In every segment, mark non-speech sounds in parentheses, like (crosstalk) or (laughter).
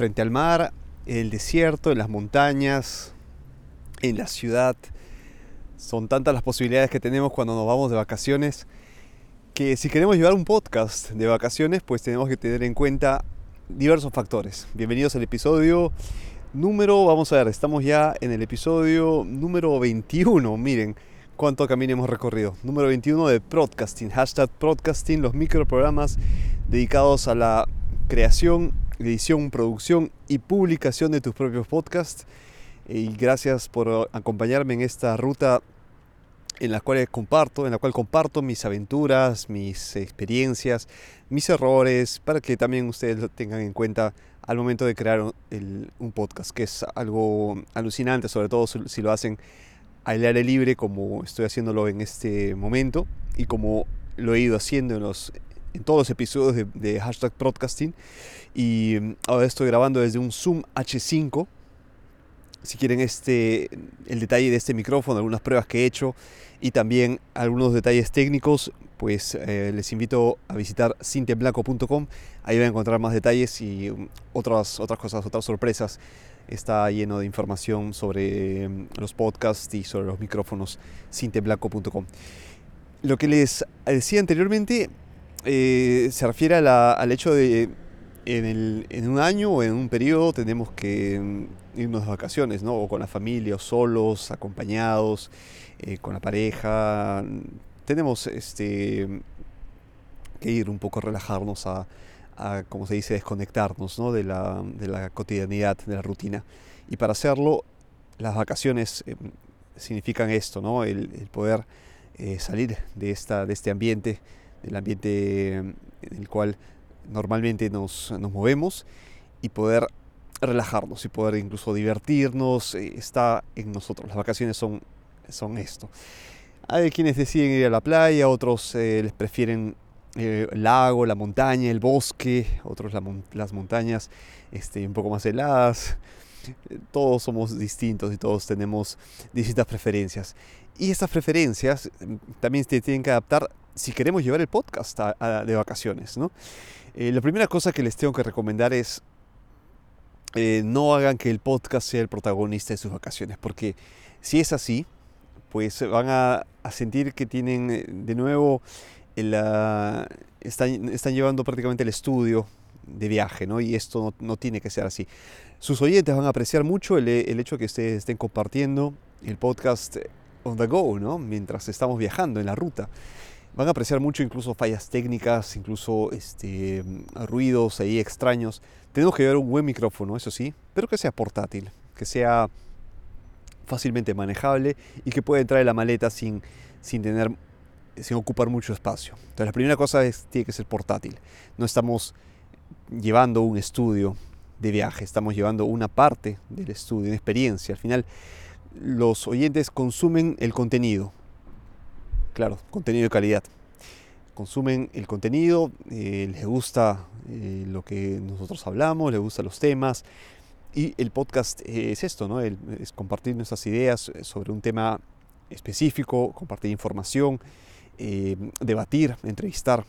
frente al mar, el desierto, en las montañas, en la ciudad. Son tantas las posibilidades que tenemos cuando nos vamos de vacaciones que si queremos llevar un podcast de vacaciones, pues tenemos que tener en cuenta diversos factores. Bienvenidos al episodio número, vamos a ver, estamos ya en el episodio número 21. Miren cuánto camino hemos recorrido. Número 21 de Podcasting, hashtag Podcasting, los microprogramas dedicados a la creación, edición, producción y publicación de tus propios podcasts. Y gracias por acompañarme en esta ruta en la cual comparto, en la cual comparto mis aventuras, mis experiencias, mis errores, para que también ustedes lo tengan en cuenta al momento de crear un, podcast, que es algo alucinante, sobre todo si lo hacen al aire libre, como estoy haciéndolo en este momento y como lo he ido haciendo en, los, en todos los episodios de, hashtag podcasting. Y mm, ahora estoy grabando desde un Zoom H5. Si quieren este, el detalle de este micrófono, algunas pruebas que he hecho y también algunos detalles técnicos, pues eh, les invito a visitar cinteblanco.com. Ahí van a encontrar más detalles y mm, otras, otras cosas, otras sorpresas. Está lleno de información sobre mm, los podcasts y sobre los micrófonos cinteblanco.com. Lo que les decía anteriormente eh, se refiere al hecho de en, en, un año o en un periodo tenemos que mm, irnos de vacaciones, ¿no? O con la familia, o solos, acompañados. Eh, con la pareja. Tenemos este, que ir un poco a relajarnos, a, como se dice, desconectarnos de, la, de, la, cotidianidad, de la rutina. Y para hacerlo, las vacaciones eh, significan esto, ¿no? el, poder eh, salir de, esta, de este ambiente, del ambiente en el cual normalmente nos, nos movemos y poder relajarnos y poder incluso divertirnos, está en nosotros. Las vacaciones son son esto. Hay quienes deciden ir a la playa, otros eh, les prefieren eh, el lago, la montaña, el bosque, otros las montañas este, un poco más heladas. Todos somos distintos y todos tenemos distintas preferencias. Y estas preferencias mm, también se tienen que adaptar si queremos llevar el podcast de vacaciones. ¿no? Eh, la primera cosa que les tengo que recomendar es no hagan que el podcast sea el protagonista de sus vacaciones, porque si es así, pues van a, sentir que tienen eh, de nuevo, están, están, llevando prácticamente el estudio de viaje, ¿no? Y esto no, tiene que ser así. Sus oyentes van a apreciar mucho el, hecho de que ustedes estén compartiendo el podcast on the go, ¿no? Mientras estamos viajando en la ruta. Van a apreciar mucho incluso fallas técnicas, incluso este, ruidos ahí extraños. Tenemos que llevar un buen micrófono, eso sí, pero que sea portátil, que sea fácilmente manejable y que puede entrar en la maleta sin, sin tener sin ocupar mucho espacio. Entonces la primera cosa es tiene que ser portátil. No estamos llevando un estudio de viaje, estamos llevando una parte del estudio, una experiencia. Al final los oyentes consumen el contenido. Claro, contenido de calidad. Consumen el contenido, eh, les gusta eh, lo que nosotros hablamos, les gustan los temas, y el podcast es esto, ¿no? es compartir nuestras ideas eh, sobre un tema específico, compartir información, eh, debatir, entrevistar.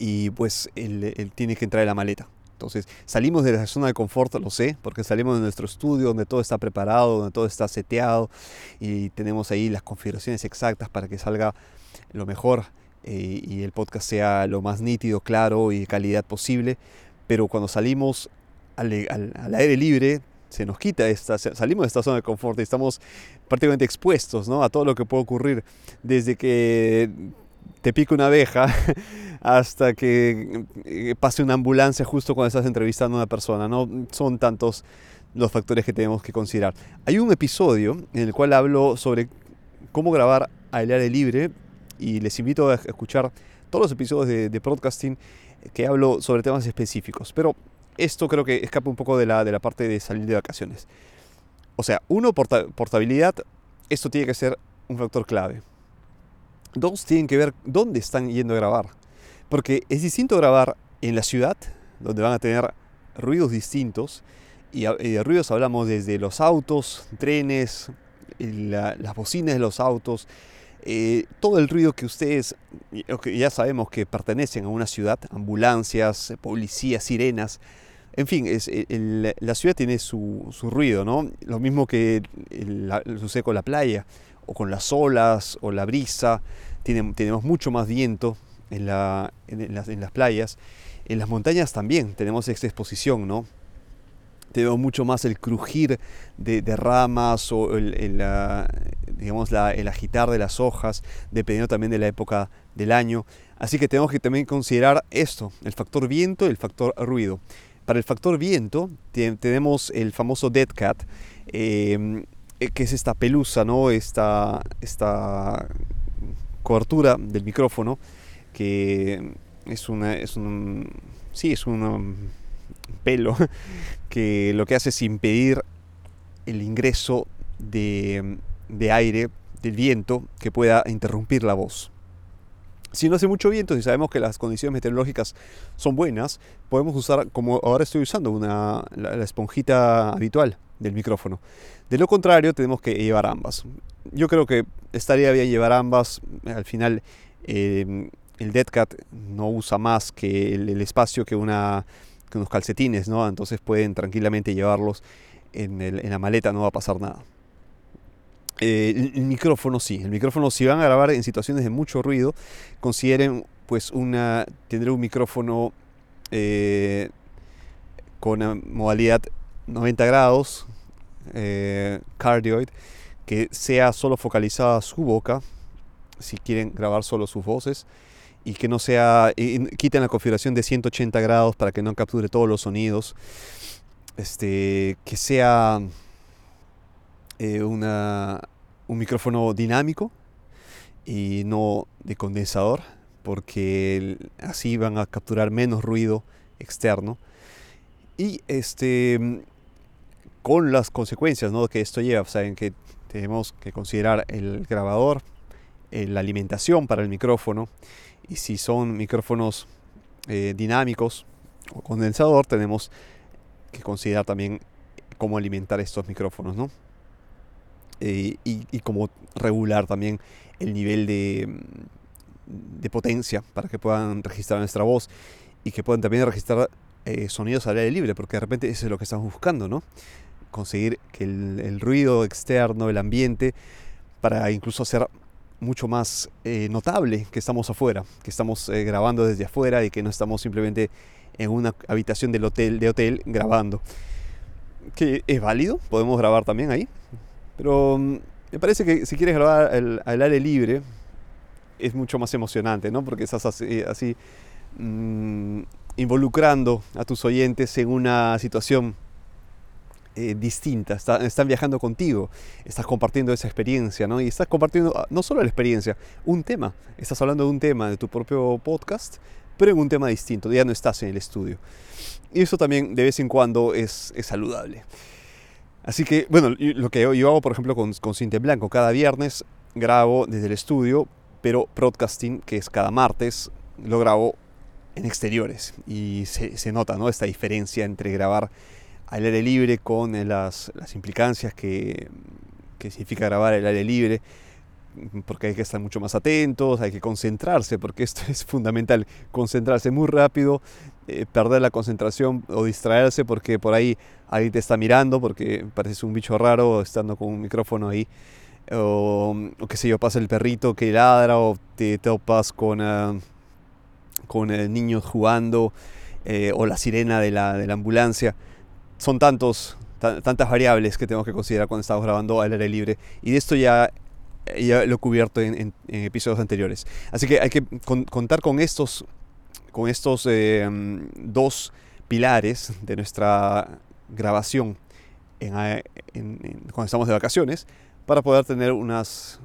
Y pues él, tiene que entrar en la maleta. Entonces salimos de la zona de confort, lo sé, porque salimos de nuestro estudio donde todo está preparado, donde todo está seteado y tenemos ahí las configuraciones exactas para que salga lo mejor eh, y el podcast sea lo más nítido, claro y de calidad posible. Pero cuando salimos al, aire libre, se nos quita esta, salimos de esta zona de confort y estamos prácticamente expuestos ¿no? a todo lo que puede ocurrir, desde que te pique una abeja (laughs) hasta que eh, pase una ambulancia justo cuando estás entrevistando a una persona. No son tantos los factores que tenemos que considerar. Hay un episodio en el cual hablo sobre cómo grabar al aire libre y les invito a escuchar todos los episodios de, de podcasting que hablo sobre temas específicos. Pero esto creo que escapa un poco de la, de la parte de salir de vacaciones. O sea, uno, portabilidad, esto tiene que ser un factor clave. Dos, tienen que ver dónde están yendo a grabar. Porque es distinto grabar en la ciudad, donde van a tener ruidos distintos. Y de ruidos hablamos desde los autos, trenes, las bocinas de los autos, eh, todo el ruido que ustedes, ya sabemos que pertenecen a una ciudad, ambulancias, policías, sirenas, En fin, es, la ciudad tiene su, ruido, ¿no? Lo mismo que sucede con la playa, o con las olas, o la brisa. tenemos mucho más viento en, las, playas. En las montañas también tenemos esta exposición, ¿no? Tenemos mucho más el crujir de, ramas o el, digamos, el agitar de las hojas, dependiendo también de la época del año. Así que tenemos que también considerar esto, el factor viento y el factor ruido. Para el factor viento tenemos el famoso dead cat, eh, que es esta pelusa, ¿no? esta, esta cobertura del micrófono, que es, una, es un, sí, es un pelo (laughs) que lo que hace es impedir el ingreso de, de aire, del viento, que pueda interrumpir la voz. Si no hace mucho viento, si sabemos que las condiciones meteorológicas son buenas, podemos usar, como ahora estoy usando, una, la, esponjita habitual del micrófono. De lo contrario, tenemos que llevar ambas. Yo creo que estaría bien llevar ambas. Al final, eh, el Dead Cat no usa más que el, espacio que, una, que unos calcetines, ¿no? Entonces pueden tranquilamente llevarlos en, en la maleta, no va a pasar nada. Eh, el, micrófono sí, el micrófono si van a grabar en situaciones de mucho ruido, consideren pues una, tener un micrófono eh, con modalidad 90 grados, eh, cardioid, que sea solo focalizada su boca, si quieren grabar solo sus voces, y que no sea, quiten la configuración de 180 grados para que no capture todos los sonidos, este, que sea una, un micrófono dinámico y no de condensador, porque así van a capturar menos ruido externo. Y este, con las consecuencias ¿no? que esto lleva, saben que tenemos que considerar el grabador, eh, la alimentación para el micrófono, y si son micrófonos eh, dinámicos o condensador, tenemos que considerar también cómo alimentar estos micrófonos, ¿no? Eh, y, como regular también el nivel de, de, potencia para que puedan registrar nuestra voz y que puedan también registrar eh, sonidos al aire libre, porque de repente eso es lo que estamos buscando, ¿no? Conseguir que el, ruido externo, el ambiente, para incluso hacer mucho más eh, notable que estamos afuera, que estamos grabando desde afuera y que no estamos simplemente en una habitación del hotel, de hotel grabando. Que es válido, podemos grabar también ahí, pero mm, me parece que si quieres grabar al aire libre, es mucho más emocionante, ¿no? Porque estás así, mm, involucrando a tus oyentes en una situación eh, distinta. están viajando contigo, estás compartiendo esa experiencia, ¿no? Y estás compartiendo ah, no solo la experiencia, un tema. Estás hablando de un tema de tu propio podcast, pero en un tema distinto. Ya no estás en el estudio. Y eso también de vez en cuando es, es saludable. Así que, bueno, lo que yo hago, por ejemplo, con, con Cinta Blanco, cada viernes grabo desde el estudio, pero broadcasting, que es cada martes, lo grabo en exteriores. Y se, se nota ¿no? esta diferencia entre grabar al aire libre con las, las implicancias que, que significa grabar al aire libre porque hay que estar mucho más atentos, hay que concentrarse, porque esto (laughs) es fundamental, concentrarse muy rápido, eh, perder la concentración o distraerse porque por ahí alguien te está mirando, porque pareces un bicho raro estando con un micrófono ahí, o, o qué sé yo, pasa el perrito que ladra, o te topas con, uh, con eh, niños jugando, eh, o la sirena de la, de la ambulancia. Son tantos, tantas variables que tenemos que considerar cuando estamos grabando al aire libre. Y de esto ya ya lo he cubierto en, episodios anteriores. Así que hay que contar con estos, con estos eh, dos pilares de nuestra grabación cuando estamos de vacaciones para poder tener unas,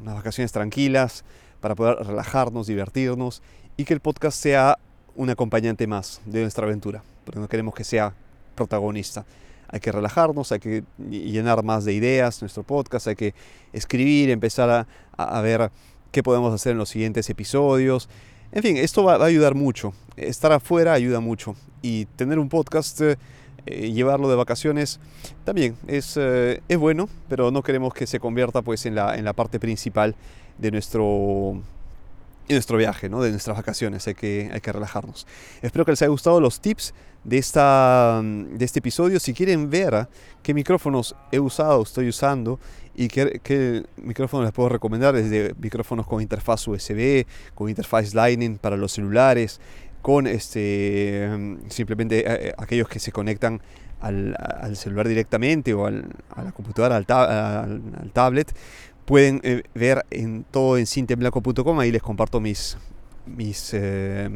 unas vacaciones tranquilas, para poder relajarnos, divertirnos y que el podcast sea un acompañante más de nuestra aventura, porque no queremos que sea protagonista hay que relajarnos, hay que llenar más de ideas nuestro podcast, hay que escribir, empezar a, ver qué podemos hacer en los siguientes episodios. En fin, esto va, a ayudar mucho. Estar afuera ayuda mucho. Y tener un podcast, eh, llevarlo de vacaciones, también es, eh, es, bueno, pero no queremos que se convierta pues, en, la, en la parte principal de nuestro, nuestro viaje, ¿no? de nuestras vacaciones, hay que, hay que relajarnos. Espero que les haya gustado los tips de, esta, de este episodio. Si quieren ver qué micrófonos he usado, estoy usando y qué, qué micrófonos les puedo recomendar, desde micrófonos con interfaz USB, con interfaz Lightning para los celulares, con este, simplemente eh, eh, aquellos que se conectan al, celular directamente o al, a la computadora, al, al tablet pueden eh, ver en todo en cintemblanco.com, ahí les comparto mis, mis eh,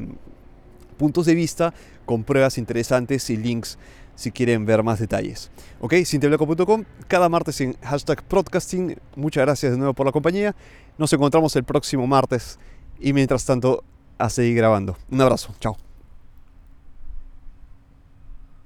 puntos de vista con pruebas interesantes y links si quieren ver más detalles. Ok, cintemblanco.com, cada martes en hashtag podcasting. Muchas gracias de nuevo por la compañía. Nos encontramos el próximo martes y mientras tanto a seguir grabando. Un abrazo, chao.